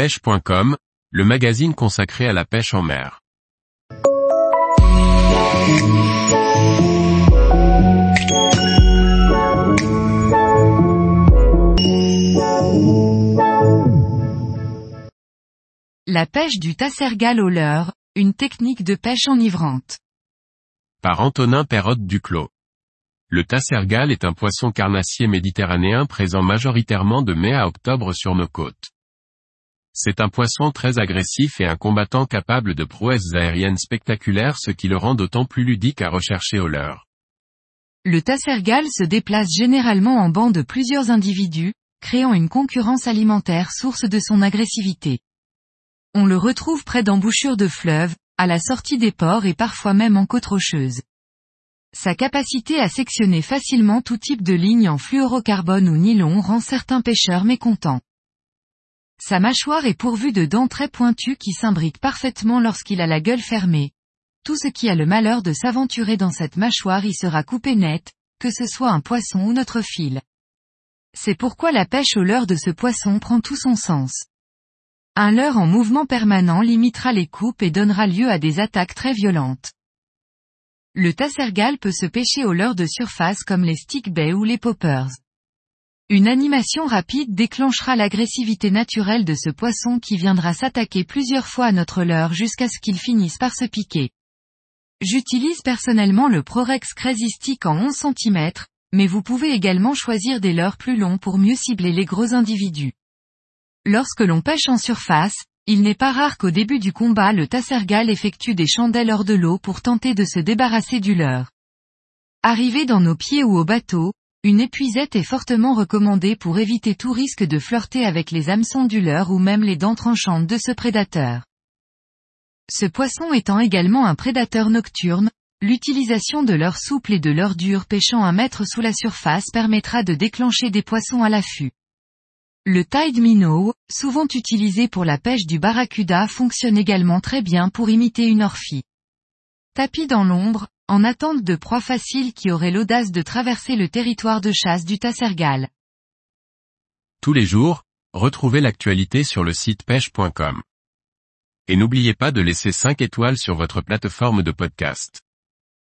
pêche.com, le magazine consacré à la pêche en mer. La pêche du tassergal au leurre, une technique de pêche enivrante. Par Antonin Perrotte Duclos. Le tassergal est un poisson carnassier méditerranéen présent majoritairement de mai à octobre sur nos côtes. C'est un poisson très agressif et un combattant capable de prouesses aériennes spectaculaires ce qui le rend d'autant plus ludique à rechercher au leurre. Le tassergal se déplace généralement en banc de plusieurs individus, créant une concurrence alimentaire source de son agressivité. On le retrouve près d'embouchures de fleuves, à la sortie des ports et parfois même en côte rocheuse. Sa capacité à sectionner facilement tout type de ligne en fluorocarbone ou nylon rend certains pêcheurs mécontents. Sa mâchoire est pourvue de dents très pointues qui s'imbriquent parfaitement lorsqu'il a la gueule fermée. Tout ce qui a le malheur de s'aventurer dans cette mâchoire y sera coupé net, que ce soit un poisson ou notre fil. C'est pourquoi la pêche au leurre de ce poisson prend tout son sens. Un leurre en mouvement permanent limitera les coupes et donnera lieu à des attaques très violentes. Le tassergal peut se pêcher au leurre de surface comme les stick bay ou les poppers. Une animation rapide déclenchera l'agressivité naturelle de ce poisson qui viendra s'attaquer plusieurs fois à notre leurre jusqu'à ce qu'il finisse par se piquer. J'utilise personnellement le Prorex Crazy en 11 cm, mais vous pouvez également choisir des leurres plus longs pour mieux cibler les gros individus. Lorsque l'on pêche en surface, il n'est pas rare qu'au début du combat le tassergal effectue des chandelles hors de l'eau pour tenter de se débarrasser du leurre. Arrivé dans nos pieds ou au bateau, une épuisette est fortement recommandée pour éviter tout risque de flirter avec les hameçons du leurre ou même les dents tranchantes de ce prédateur. Ce poisson étant également un prédateur nocturne, l'utilisation de leur souple et de leur dur pêchant un mètre sous la surface permettra de déclencher des poissons à l'affût. Le tide minnow, souvent utilisé pour la pêche du barracuda fonctionne également très bien pour imiter une orphie. Tapis dans l'ombre, en attente de proies faciles qui auraient l'audace de traverser le territoire de chasse du tassergal. Tous les jours, retrouvez l'actualité sur le site pêche.com. Et n'oubliez pas de laisser 5 étoiles sur votre plateforme de podcast.